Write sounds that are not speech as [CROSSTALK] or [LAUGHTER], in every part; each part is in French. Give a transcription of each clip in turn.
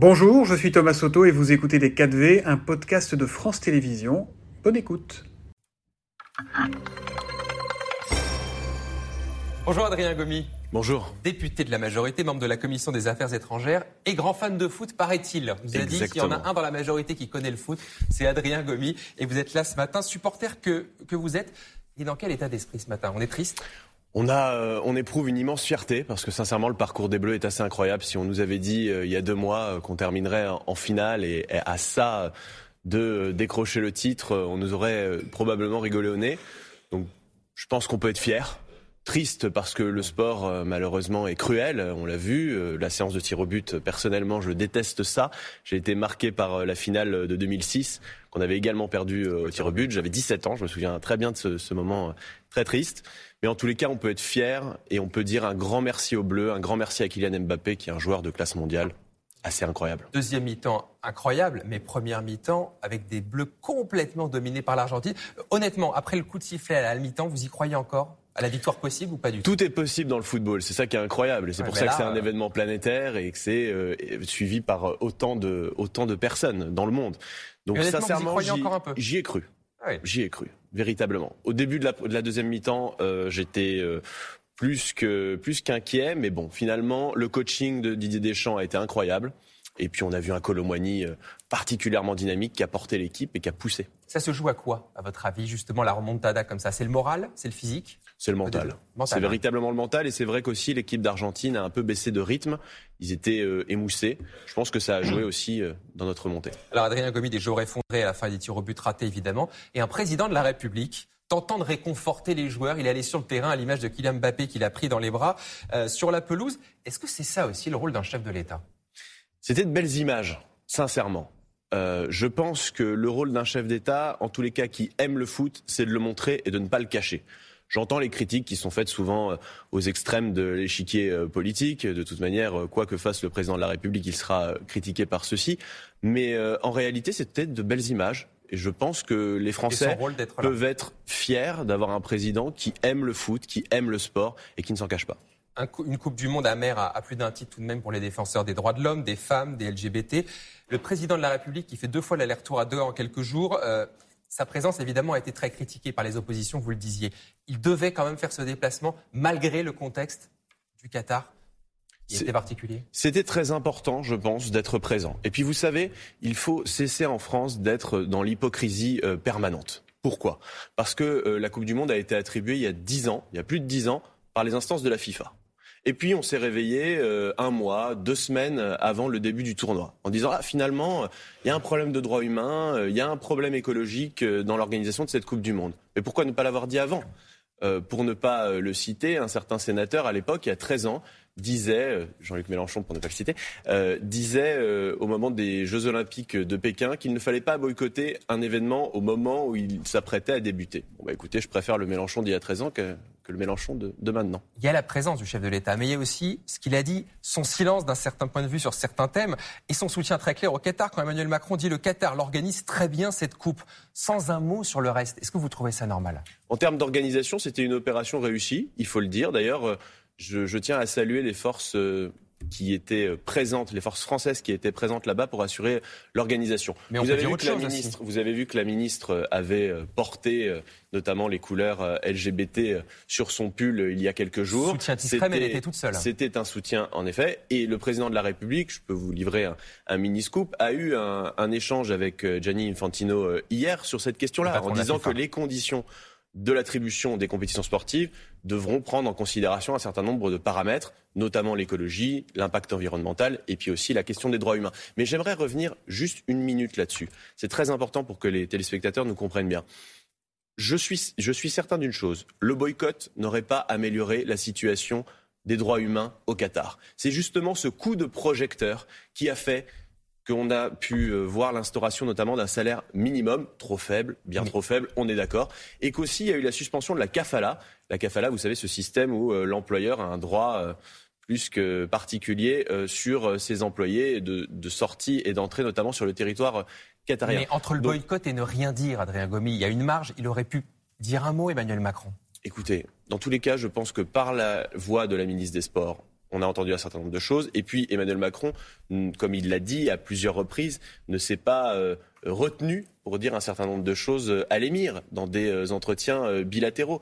Bonjour, je suis Thomas Soto et vous écoutez Les 4V, un podcast de France Télévisions. Bonne écoute. Bonjour Adrien Gomi. Bonjour. Député de la majorité, membre de la commission des affaires étrangères et grand fan de foot, paraît-il. Vous avez dit qu'il y en a un dans la majorité qui connaît le foot, c'est Adrien Gomi. Et vous êtes là ce matin, supporter que, que vous êtes. Et dans quel état d'esprit ce matin? On est triste? On, a, euh, on éprouve une immense fierté parce que sincèrement le parcours des Bleus est assez incroyable. Si on nous avait dit euh, il y a deux mois euh, qu'on terminerait en, finale et, à ça de décrocher le titre, on nous aurait probablement rigolé au nez. Donc je pense qu'on peut être fier triste parce que le sport euh, malheureusement est cruel, on l'a vu. Euh, la séance de tir au but, personnellement, je déteste ça. J'ai été marqué par euh, la finale de 2006 qu'on avait également perdu au tir au but. J'avais 17 ans, je me souviens très bien de ce, moment très triste. Mais en tous les cas, on peut être fier et on peut dire un grand merci aux Bleus, un grand merci à Kylian Mbappé qui est un joueur de classe mondiale assez incroyable. Deuxième mi-temps incroyable, mais première mi-temps avec des Bleus complètement dominés par l'Argentine. Honnêtement, après le coup de sifflet à la mi-temps, vous y croyez encore? À la victoire possible ou pas du tout? Tout est possible dans le football, c'est ça qui est incroyable. C'est pour ça que c'est un euh, événement planétaire et que c'est euh, suivi par autant de, autant de personnes dans le monde. Donc sincèrement, j'y ai cru. Ah j'y ai cru, véritablement. Au début de la, de la deuxième mi-temps, euh, j'étais plus que plus qu'inquiet, mais bon, finalement, le coaching de Didier Deschamps a été incroyable. Et puis on a vu un Colomboigny particulièrement dynamique qui a porté l'équipe et qui a poussé. Ça se joue à quoi, à votre avis, justement, la remontada comme ça? C'est le moral C'est le physique? C'est le mental. C'est véritablement le mental et c'est vrai qu'aussi l'équipe d'Argentine a un peu baissé de rythme. Ils étaient euh, émoussés. Je pense que ça a joué aussi euh, dans notre montée. Alors Adrien Gomi, des joueurs effondrés à la fin des tirs au but ratés évidemment, et un président de la République tentant de réconforter les joueurs. Il est allé sur le terrain à l'image de Kylian Mbappé qu'il a pris dans les bras euh, sur la pelouse. Est-ce que c'est ça aussi le rôle d'un chef de l'État? C'était de belles images, sincèrement. je pense que le rôle d'un chef d'État, en tous les cas qui aime le foot, c'est de le montrer et de ne pas le cacher. J'entends les critiques qui sont faites souvent euh, aux extrêmes de l'échiquier euh, politique. De toute manière, euh, quoi que fasse le président de la République, il sera critiqué par ceci. Mais en réalité, peut-être de belles images. Et je pense que les Français peuvent être fiers d'avoir un président qui aime le foot, qui aime le sport et qui ne s'en cache pas. Une Coupe du Monde amère à, plus d'un titre tout de même pour les défenseurs des droits de l'homme, des femmes, des LGBT. Le président de la République qui fait deux fois l'aller-retour à deux en quelques jours. Sa présence, évidemment, a été très critiquée par les oppositions, vous le disiez. Il devait quand même faire ce déplacement malgré le contexte du Qatar qui était particulier C'était très important, je pense, d'être présent. Et puis, vous savez, il faut cesser en France d'être dans l'hypocrisie euh, permanente. Pourquoi? Parce que euh, la Coupe du Monde a été attribuée il y a dix ans, il y a plus de dix ans, par les instances de la FIFA. Et puis on s'est réveillé euh, un mois, deux semaines avant le début du tournoi, en disant ah, finalement il y a un problème de droits humains, euh, il y a un problème écologique euh, dans l'organisation de cette Coupe du Monde. Mais pourquoi ne pas l'avoir dit avant? Pour ne pas le citer, un certain sénateur à l'époque, il y a 13 ans, disait, Jean-Luc Mélenchon pour ne pas le citer, disait au moment des Jeux Olympiques de Pékin qu'il ne fallait pas boycotter un événement au moment où il s'apprêtait à débuter. Bon bah écoutez, je préfère le Mélenchon d'il y a 13 ans que, que le Mélenchon de, de, maintenant. Il y a la présence du chef de l'État, mais il y a aussi ce qu'il a dit, son silence d'un certain point de vue sur certains thèmes et son soutien très clair au Qatar. Quand Emmanuel Macron dit le Qatar l'organise très bien cette coupe, sans un mot sur le reste. Est-ce que vous trouvez ça normal? En termes d'organisation, c'était une opération réussie, il faut le dire. D'ailleurs, euh, je, je tiens à saluer les forces euh, qui étaient euh, présentes, les forces françaises qui étaient présentes là-bas pour assurer l'organisation. Vous, avez vu que la ministre, vous avez vu que la ministre avait euh, porté notamment les couleurs LGBT sur son pull il y a quelques jours. Soutien discret, mais elle était toute seule. C'était un soutien, en effet. Et le président de la République, je peux vous livrer un, mini-scoop, a eu un, un, échange avec Gianni Infantino hier sur cette question-là, en disant que les conditions de l'attribution des compétitions sportives devront prendre en considération un certain nombre de paramètres, notamment l'écologie, l'impact environnemental et puis aussi la question des droits humains. Mais j'aimerais revenir juste une minute là-dessus. C'est très important pour que les téléspectateurs nous comprennent bien. Je suis, je suis certain d'une chose, le boycott n'aurait pas amélioré la situation des droits humains au Qatar. C'est justement ce coup de projecteur qui a fait qu'on a pu euh, voir l'instauration notamment d'un salaire minimum, trop faible, bien trop faible, on est d'accord, et qu'aussi il y a eu la suspension de la kafala. La kafala, vous savez, ce système où euh, l'employeur a un droit euh, plus que particulier sur ses employés de, de sortie et d'entrée, notamment sur le territoire qatarien. Mais entre le boycott et ne rien dire, Adrien Gomi, il y a une marge, il aurait pu dire un mot, Emmanuel Macron. Écoutez, dans tous les cas, je pense que par la voix de la ministre des Sports, on a entendu un certain nombre de choses. Et puis Emmanuel Macron, comme il l'a dit à plusieurs reprises, ne s'est pas euh, retenu pour dire un certain nombre de choses euh, à l'émir dans des euh, entretiens bilatéraux.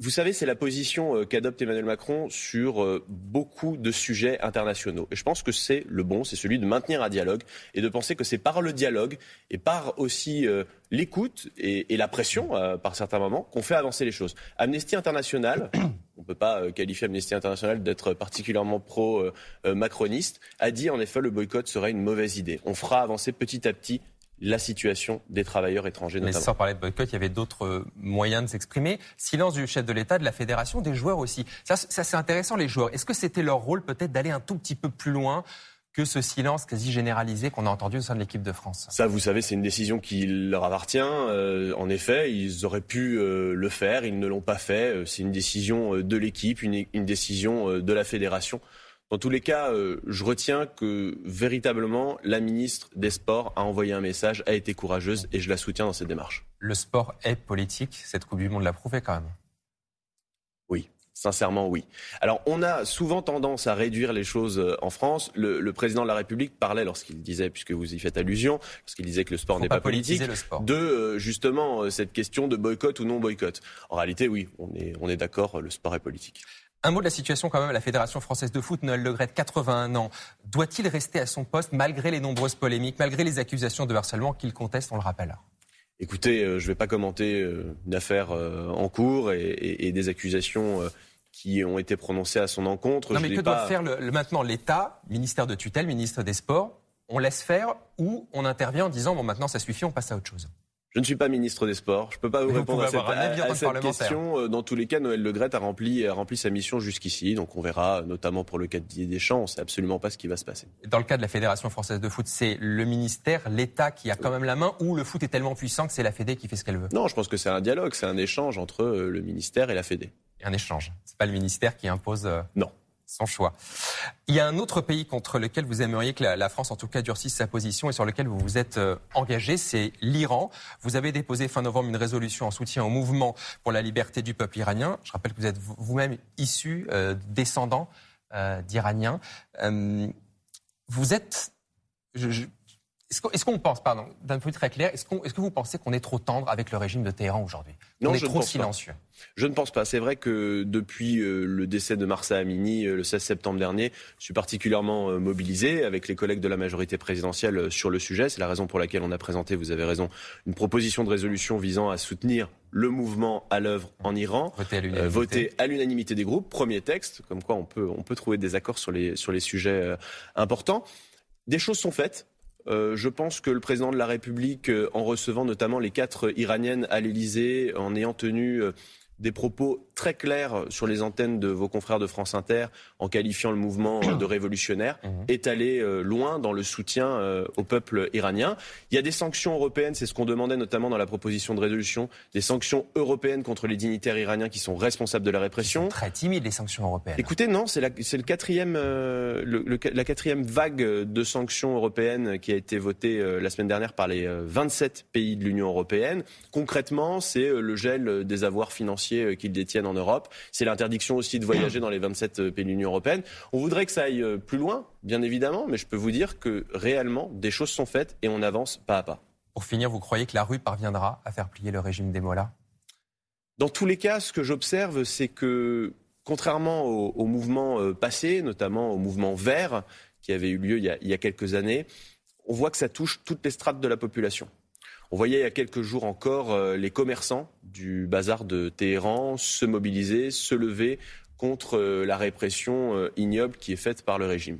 Vous savez, c'est la position qu'adopte Emmanuel Macron sur beaucoup de sujets internationaux. Et je pense que c'est le bon, c'est celui de maintenir un dialogue et de penser que c'est par le dialogue et par aussi l'écoute et, la pression, par certains moments, qu'on fait avancer les choses. Amnesty International, on ne peut pas euh, qualifier Amnesty International d'être particulièrement pro-macroniste, a dit en effet le boycott serait une mauvaise idée. On fera avancer petit à petit la situation des travailleurs étrangers. Mais sans parler de boycott, il y avait d'autres euh, moyens de s'exprimer. Silence du chef de l'État, de la fédération, des joueurs aussi. Ça, ça c'est intéressant, les joueurs. Est-ce que c'était leur rôle peut-être d'aller un tout petit peu plus loin que ce silence quasi généralisé qu'on a entendu au sein de l'équipe de France Ça, vous savez, c'est une décision qui leur appartient. Euh, en effet, ils auraient pu euh, le faire, ils ne l'ont pas fait. Euh, c'est une décision de l'équipe, une, une, décision de la fédération. Dans tous les cas, je retiens que véritablement, la ministre des Sports a envoyé un message, a été courageuse et je la soutiens dans cette démarche. Le sport est politique, cette Coupe du Monde l'a prouvé quand même. Oui. Sincèrement, oui. Alors, on a souvent tendance à réduire les choses euh, en France. Le, président de la République parlait, lorsqu'il disait, puisque vous y faites allusion, lorsqu'il disait que le sport n'est pas, politique, de euh, justement euh, cette question de boycott ou non boycott. En réalité, oui, on est, on est d'accord, le sport est politique. Un mot de la situation quand même à la Fédération française de foot. Noël Legrette, 81 ans. Doit-il rester à son poste malgré les nombreuses polémiques, malgré les accusations de harcèlement qu'il conteste, on le rappelle? Écoutez, je ne vais pas commenter une affaire en cours et des accusations qui ont été prononcées à son encontre. Non, mais que doit faire le, maintenant l'État, ministère de tutelle, ministre des Sports? On laisse faire ou on intervient en disant bon maintenant ça suffit, on passe à autre chose je ne suis pas ministre des Sports. Je ne peux pas vous répondre à cette, question. Euh, dans tous les cas, Noël Le a rempli, a rempli sa mission jusqu'ici. Donc on verra, notamment pour le cas de Didier Deschamps, on ne sait absolument pas ce qui va se passer. Dans le cas de la Fédération française de foot, c'est le ministère, l'État qui a quand même la main ou le foot est tellement puissant que c'est la Fédé qui fait ce qu'elle veut? Non, je pense que c'est un dialogue, c'est un échange entre euh, le ministère et la Fédé un échange. C'est pas le ministère qui impose. Euh, non son choix. Il y a un autre pays contre lequel vous aimeriez que la, France, en tout cas, durcisse sa position et sur lequel vous vous êtes euh, engagé, c'est l'Iran. Vous avez déposé fin novembre une résolution en soutien au mouvement pour la liberté du peuple iranien. Je rappelle que vous êtes vous-même issu, euh, descendant d'Iraniens. vous êtes... Est-ce qu'on pense, pardon, d'un point de vue très clair, est-ce que vous pensez qu'on est trop tendre avec le régime de Téhéran aujourd'hui? Non, On est trop silencieux Je ne pense pas. C'est vrai que depuis euh, le décès de Marsa Amini euh, le 16 septembre dernier, je suis particulièrement euh, mobilisé avec les collègues de la majorité présidentielle sur le sujet. C'est la raison pour laquelle on a présenté, vous avez raison, une proposition de résolution visant à soutenir le mouvement à l'œuvre en Iran. Voter à l'unanimité des groupes. Premier texte, comme quoi on peut, on peut trouver des accords sur les, sur les sujets importants. Des choses sont faites. Euh, je pense que le président de la République, euh, en recevant notamment les quatre Iraniennes à l'Élysée, en ayant tenu euh, des propos très clairs sur les antennes de vos confrères de France Inter en qualifiant le mouvement [COUGHS] de révolutionnaire, mhm. est allé euh, loin dans le soutien euh, au peuple iranien. Il y a des sanctions européennes, c'est ce qu'on demandait notamment dans la proposition de résolution, des sanctions européennes contre les dignitaires iraniens qui sont responsables de la répression. très timides les sanctions européennes. Écoutez, non, c'est la, le quatrième, euh, la quatrième vague de sanctions européennes qui a été votée la semaine dernière par les 27 pays de l'Union européenne. Concrètement, c'est le gel des avoirs financiers qu'ils détiennent en Europe. C'est l'interdiction aussi de voyager dans les 27 euh, pays de l'Union européenne. On voudrait que ça aille euh, plus loin, bien évidemment, mais je peux vous dire que réellement, des choses sont faites et on avance pas à pas. Pour finir, vous croyez que la rue parviendra à faire plier le régime des Mollahs? Dans tous les cas, ce que j'observe, c'est que contrairement au, mouvement passé, notamment au mouvement vert qui avait eu lieu il y a quelques années, on voit que ça touche toutes les strates de la population. On voyait il y a quelques jours encore euh, les commerçants du bazar de Téhéran se mobiliser, se lever contre euh, la répression euh, ignoble qui est faite par le régime.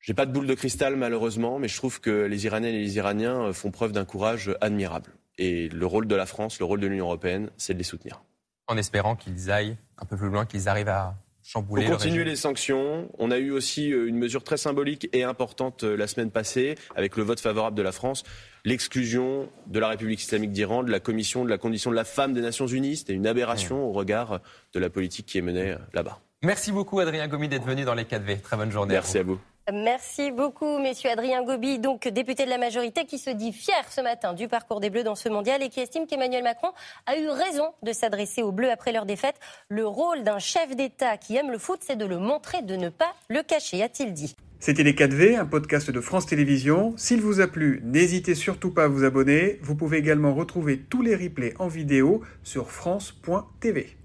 J'ai pas de boule de cristal malheureusement, mais je trouve que les Iraniennes et les Iraniens font preuve d'un courage admirable. Et le rôle de la France, le rôle de l'Union européenne, c'est de les soutenir. En espérant qu'ils aillent un peu plus loin, qu'ils arrivent à chambouler. Pour continuer les sanctions, on a eu aussi une mesure très symbolique et importante la semaine passée avec le vote favorable de la France l'exclusion de la République islamique d'Iran de la commission de la condition de la femme des Nations Unies. C'était une aberration au regard de la politique qui est menée euh, là-bas. Merci beaucoup Adrien Gomi d'être venu dans les 4V. Très bonne journée. Merci à vous. Merci beaucoup, messieurs. Adrien Gobi, donc député de la majorité, qui se dit fier ce matin du parcours des Bleus dans ce mondial et qui estime qu'Emmanuel Macron a eu raison de s'adresser aux Bleus après leur défaite. Le rôle d'un chef d'État qui aime le foot, c'est de le montrer, de ne pas le cacher, a-t-il dit. C'était Les 4V, un podcast de France Télévisions. S'il vous a plu, n'hésitez surtout pas à vous abonner. Vous pouvez également retrouver tous les replays en vidéo sur France.tv.